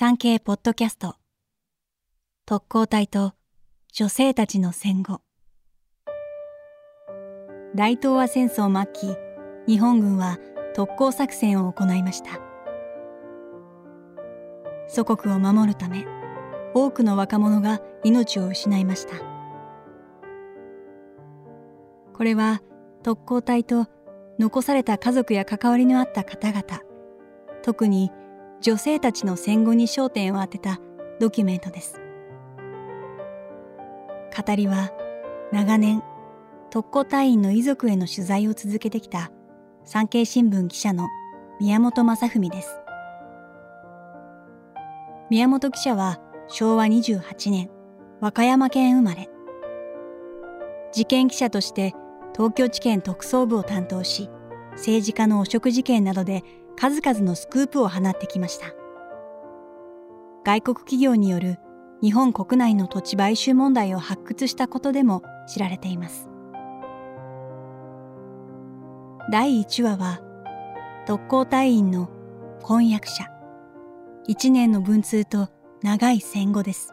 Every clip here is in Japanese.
産経ポッドキャスト。特攻隊と女性たちの戦後。大東亜戦争末期日本軍は特攻作戦を行いました。祖国を守るため多くの若者が命を失いました。これは特攻隊と残された家族や関わりのあった方々特に女性たちの戦後に焦点を当てたドキュメントです。語りは長年特攻隊員の遺族への取材を続けてきた産経新聞記者の宮本正文です。宮本記者は昭和28年和歌山県生まれ。事件記者として東京地検特捜部を担当し政治家の汚職事件などで数々のスクープを放ってきました。外国企業による日本国内の土地買収問題を発掘したことでも知られています。第1話は特攻隊員の婚約者。1年の文通と長い戦後です。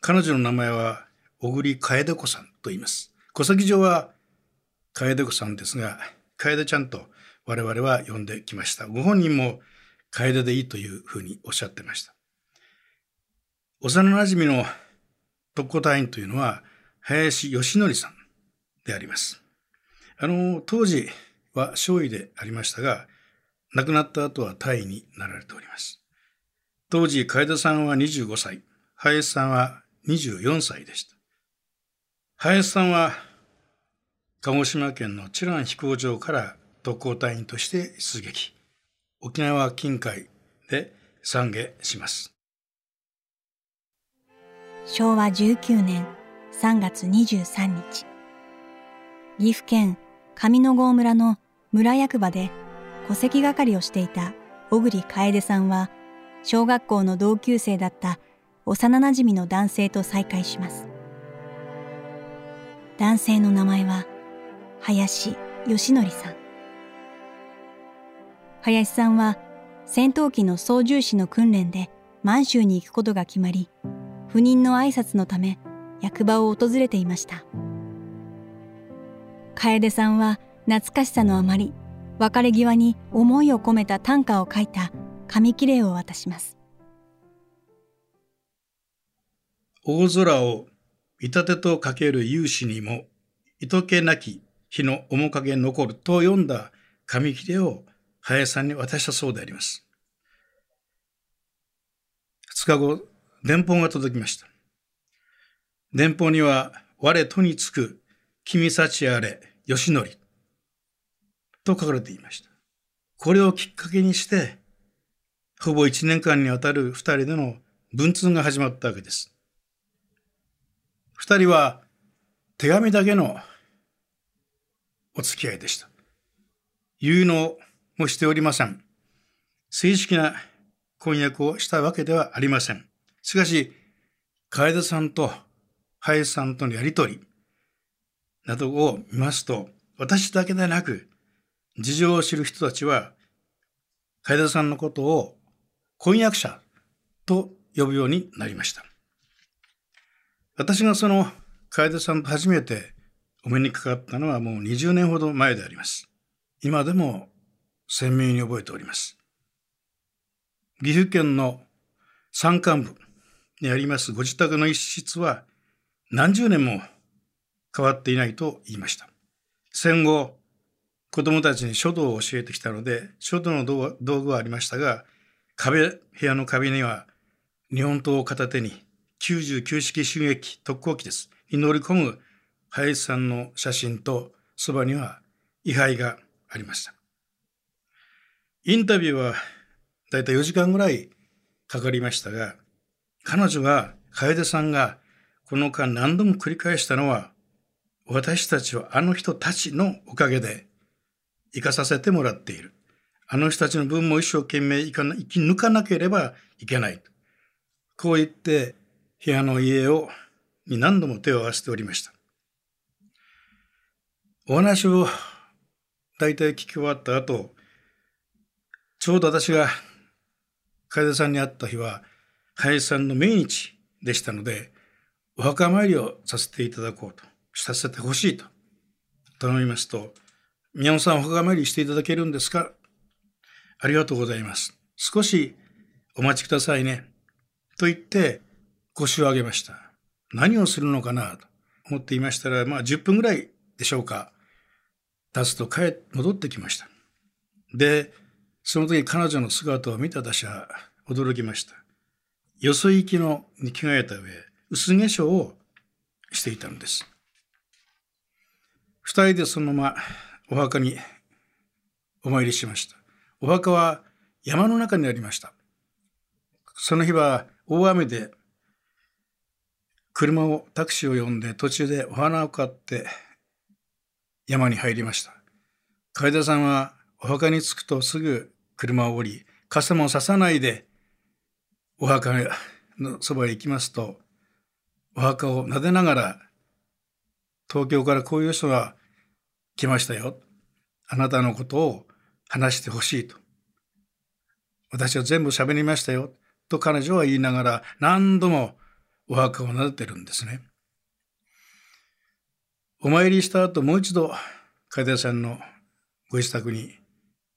彼女の名前は小栗楓子さんと言います。戸籍上は楓子さんですが楓ちゃんと我々は呼んできましたご本人も楓でいいというふうにおっしゃってました幼なじみの特攻隊員というのは林義則さんでありますあの、当時は少尉でありましたが、亡くなった後は大尉になられております。当時、楓さんは25歳、林さんは24歳でした。林さんは、鹿児島県の知覧飛行場から特攻隊員として出撃。沖縄近海で参下します。昭和19年3月23日、岐阜県上野郷村の村役場で戸籍係をしていた小栗楓さんは小学校の同級生だった幼なじみの男性と再会します男性の名前は林義則さん林さんは戦闘機の操縦士の訓練で満州に行くことが決まり赴任の挨拶のため役場を訪れていました。楓さんは懐かしさのあまり別れ際に思いを込めた短歌を書いた紙切れを渡します大空を見立てとかける勇士にも糸気なき日の面影残ると読んだ紙切れを林さんに渡したそうであります2日後電報が届きました電報には我とにつく君幸あれ、吉則と書かれていました。これをきっかけにして、ほぼ一年間にわたる二人での文通が始まったわけです。二人は手紙だけのお付き合いでした。有能もしておりません。正式な婚約をしたわけではありません。しかし、楓さんと林さんとのやりとり、などを見ますと、私だけでなく、事情を知る人たちは、楓さんのことを婚約者と呼ぶようになりました。私がその楓さんと初めてお目にかかったのはもう20年ほど前であります。今でも鮮明に覚えております。岐阜県の山間部にありますご自宅の一室は何十年も変わっていないと言いました。戦後、子供たちに書道を教えてきたので、書道の道具はありましたが、壁、部屋の壁には日本刀を片手に99式襲撃特攻機です。に乗り込む林さんの写真とそばには位牌がありました。インタビューはだいたい4時間ぐらいかかりましたが、彼女が、楓さんがこの間何度も繰り返したのは、私たちはあの人たちのおかげで生かさせてもらっている。あの人たちの分も一生懸命生き抜かなければいけない。こう言って部屋の家をに何度も手を合わせておりました。お話を大体聞き終わった後、ちょうど私が楓さんに会った日は、林さんの命日でしたので、お墓参りをさせていただこうと、させてほしいと頼みますと、宮本さんお墓参りしていただけるんですか？ありがとうございます。少しお待ちくださいね。と言って腰を上げました。何をするのかなと思っていましたら、まあ10分ぐらいでしょうか。経つと帰、戻ってきました。で、その時彼女の姿を見た私は驚きました。よそ行きのに着替えた上、薄化粧をしていたのです。二人でそのままお墓にお参りしました。お墓は山の中にありました。その日は大雨で車を、タクシーを呼んで途中でお花を買って山に入りました。楓さんはお墓に着くとすぐ車を降り、傘もささないでお墓のそばへ行きますと、お墓を撫でながら、東京からこういう人が来ましたよ。あなたのことを話してほしいと。私は全部喋りましたよ。と彼女は言いながら何度もお墓を撫でてるんですね。お参りした後もう一度楓さんのご自宅に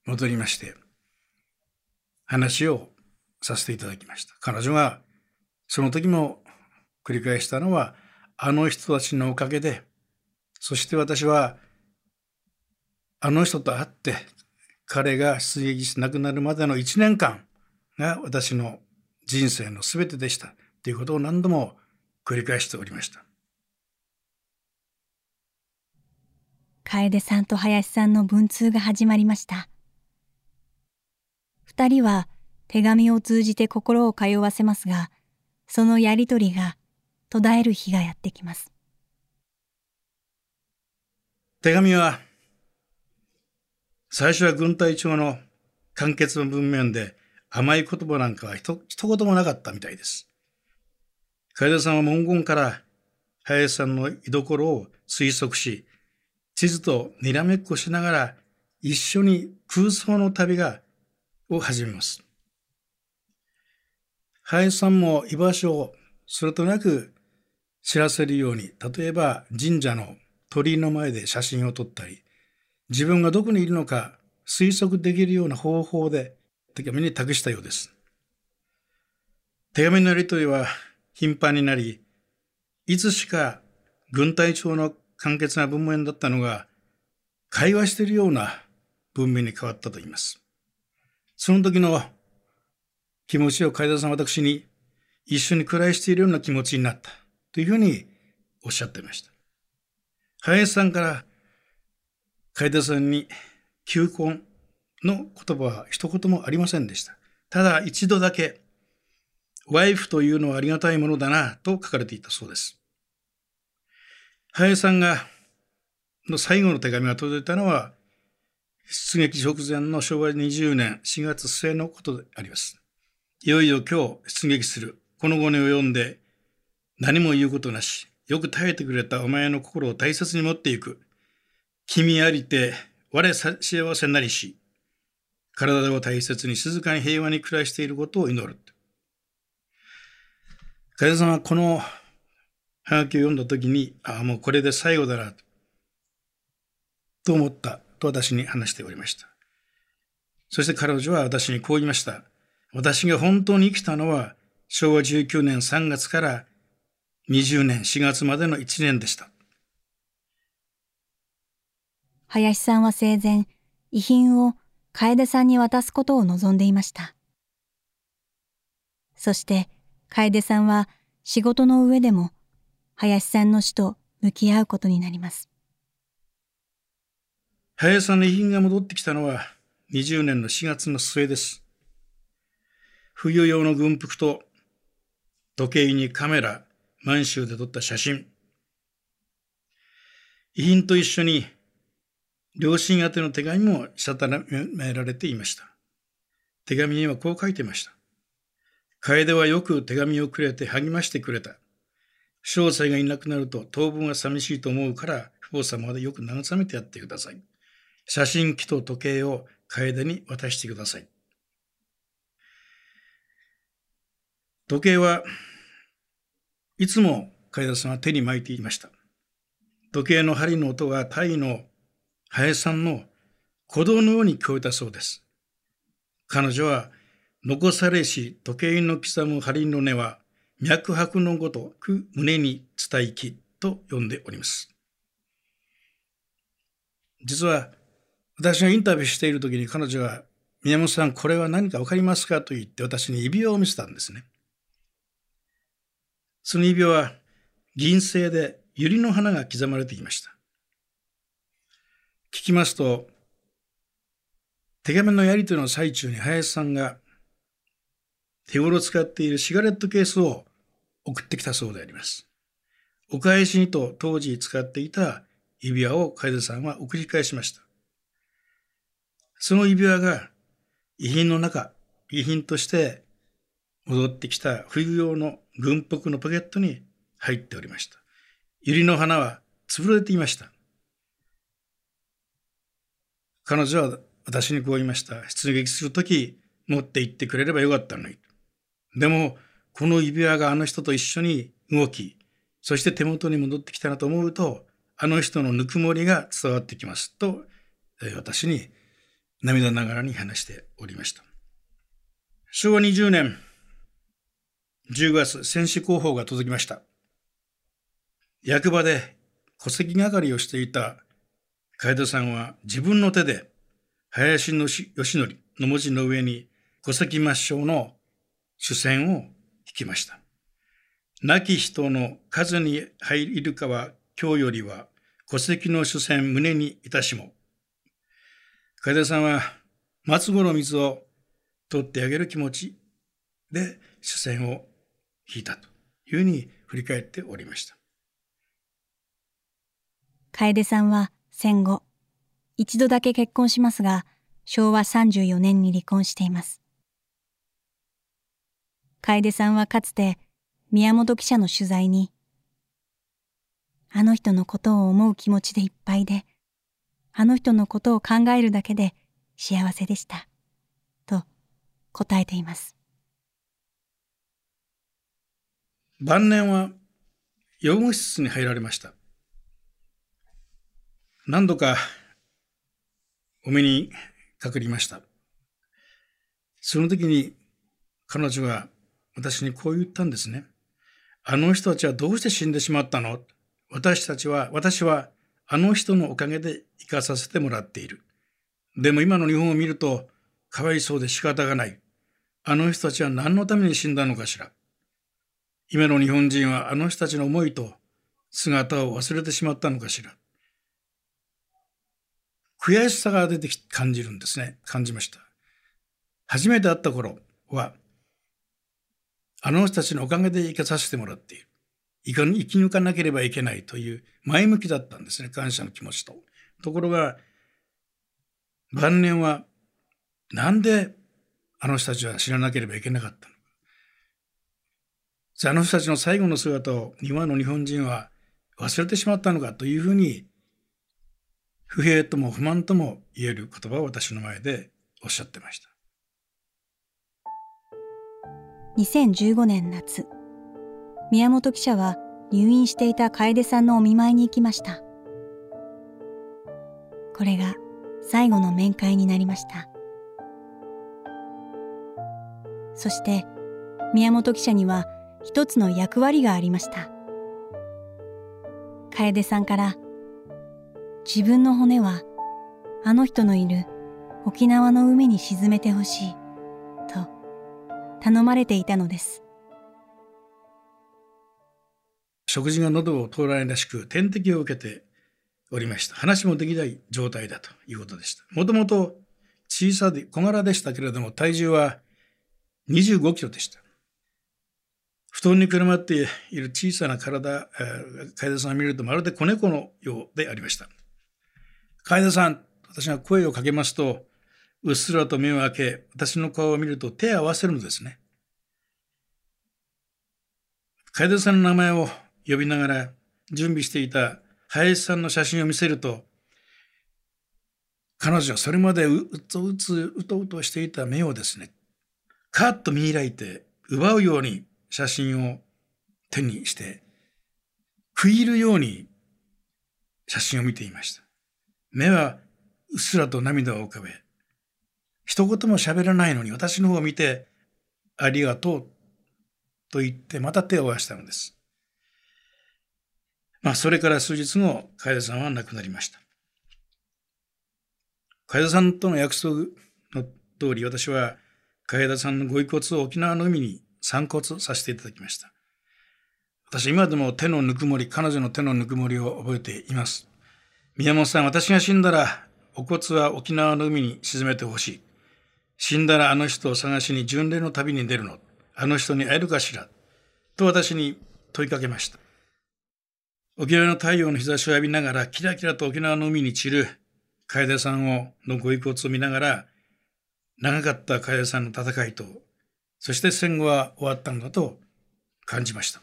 戻りまして話をさせていただきました。彼女がその時も繰り返したのはあの人たちのおかげでそして私はあの人と会って彼が出撃し亡くなるまでの1年間が私の人生の全てでしたということを何度も繰り返しておりました。楓さんと林さんの文通が始まりました。二人は手紙を通じて心を通わせますが、そのやりとりが途絶える日がやってきます。手紙は、最初は軍隊長の簡潔の文面で甘い言葉なんかは一言もなかったみたいです。楓さんは文言から林さんの居所を推測し、地図とにらめっこしながら一緒に空想の旅がを始めます。林さんも居場所をそれとなく知らせるように、例えば神社の鳥居の前で写真を撮ったり、自分がどこにいるのか推測できるような方法で手紙に託したようです。手紙のやり取りは頻繁になり、いつしか軍隊長の簡潔な文面だったのが、会話しているような文面に変わったと言います。その時の気持ちを海田さん私に一緒に暮らしているような気持ちになったというふうにおっしゃっていました。林さんから海田さんに求婚の言葉は一言もありませんでした。ただ一度だけ、ワイフというのはありがたいものだなと書かれていたそうです。林さんが、の最後の手紙が届いたのは、出撃直前の昭和20年4月末のことであります。いよいよ今日出撃する。この後に及んで何も言うことなし、よく耐えてくれたお前の心を大切に持っていく。君ありて我幸せなりし、体を大切に静かに平和に暮らしていることを祈る。加さんはこのはがきを読んだ時に、ああ、もうこれで最後だな、と思ったと私に話しておりました。そして彼女は私にこう言いました。私が本当に生きたのは昭和19年3月から20年4月までの1年でした。林さんは生前、遺品を楓さんに渡すことを望んでいました。そして楓さんは仕事の上でも林さんの死と向き合うことになります。林さんの遺品が戻ってきたのは20年の4月の末です。冬用の軍服と時計にカメラ、満州で撮った写真。遺品と一緒に両親宛ての手紙もしたためられていました。手紙にはこう書いてました。楓はよく手紙をくれて励ましてくれた。詳細がいなくなると当分は寂しいと思うから、父母様でよく慰めてやってください。写真機と時計を楓に渡してください。時計はいつも海田さんは手に巻いていました。時計の針の音がタイの林さんの鼓動のように聞こえたそうです。彼女は残されし時計の刻む針の音は脈拍のごとく胸に伝えきと呼んでおります。実は私がインタビューしている時に彼女は宮本さんこれは何かわかりますかと言って私に指輪を見せたんですね。その指輪は銀製で百合の花が刻まれていました。聞きますと、手紙のやり取りの最中に林さんが手頃使っているシガレットケースを送ってきたそうであります。お返しにと当時使っていた指輪を楓さんは送り返しました。その指輪が遺品の中、遺品として戻ってきた冬用の軍服のポケットに入っておりました。百合の花は潰れていました。彼女は私にこう言いました。出撃するとき持って行ってくれればよかったのに。でも、この指輪があの人と一緒に動き、そして手元に戻ってきたなと思うと、あの人のぬくもりが伝わってきますと、私に涙ながらに話しておりました。昭和20年10月、戦士広報が届きました。役場で戸籍係をしていた楓さんは自分の手で林義則の文字の上に戸籍抹消の主戦をきました。亡き人の数に入るかは今日よりは戸籍の主戦胸にいたしも。楓さんは松五の水を取ってあげる気持ちで主戦を引いたというふうに振り返っておりました。楓さんは戦後、一度だけ結婚しますが、昭和34年に離婚しています。楓さんはかつて宮本記者の取材に、あの人のことを思う気持ちでいっぱいで、あの人のことを考えるだけで幸せでした。と答えています。晩年は養護室に入られました。何度かお目にかかりました。その時に彼女は私にこう言ったんですね。あの人たちはどうして死んでしまったの？私たちは、私はあの人のおかげで生かさせてもらっている。でも今の日本を見ると、かわいそうで仕方がない。あの人たちは何のために死んだのかしら？今の日本人はあの人たちの思いと姿を忘れてしまったのかしら？悔しさが出てき感じるんですね。感じました。初めて会った頃は、あの人たちのおかげで生かさせてもらっている。生き抜かなければいけないという前向きだったんですね。感謝の気持ちと。ところが、晩年は、なんであの人たちは知らなければいけなかったのか。あの人たちの最後の姿を今の日本人は忘れてしまったのかというふうに不平とも不満とも言える言葉を私の前でおっしゃってました。2015年夏、宮本記者は入院していた楓さんのお見舞いに行きました。これが最後の面会になりました。そして宮本記者には一つの役割がありました。楓さんから自分の骨はあの人のいる沖縄の海に沈めてほしい頼まれていたのです。食事が喉を通らないらしく点滴を受けておりました。話もできない状態だということでした。もともと小さで小柄でしたけれども体重は25キロでした。布団にくるまっている小さな体、楓さんを見るとまるで子猫のようでありました。楓さん、私が声をかけますと、うっすらと目を開け、私の顔を見ると手を合わせるのですね。楓さんの名前を呼びながら準備していた林さんの写真を見せると、彼女はそれまでうつうつ、うとうとしていた目をですね、カッと見開いて奪うように写真を手にして、食い入るように写真を見ていました。目はうっすらと涙を浮かべ、一言も喋らないのに私の方を見て、ありがとうと言ってまた手を合わせたのです。まあ、それから数日後、楓さんは亡くなりました。楓さんとの約束の通り、私は楓さんのご遺骨を沖縄の海に散骨させていただきました。私、今でも手のぬくもり、彼女の手のぬくもりを覚えています。宮本さん、私が死んだら、お骨は沖縄の海に沈めてほしい。死んだらあの人を探しに巡礼の旅に出るの。あの人に会えるかしら。と私に問いかけました。沖縄の太陽の日差しを浴びながら、キラキラと沖縄の海に散る楓さんをのご遺骨を見ながら、長かった楓さんの戦いと、そして戦後は終わったんだと感じました。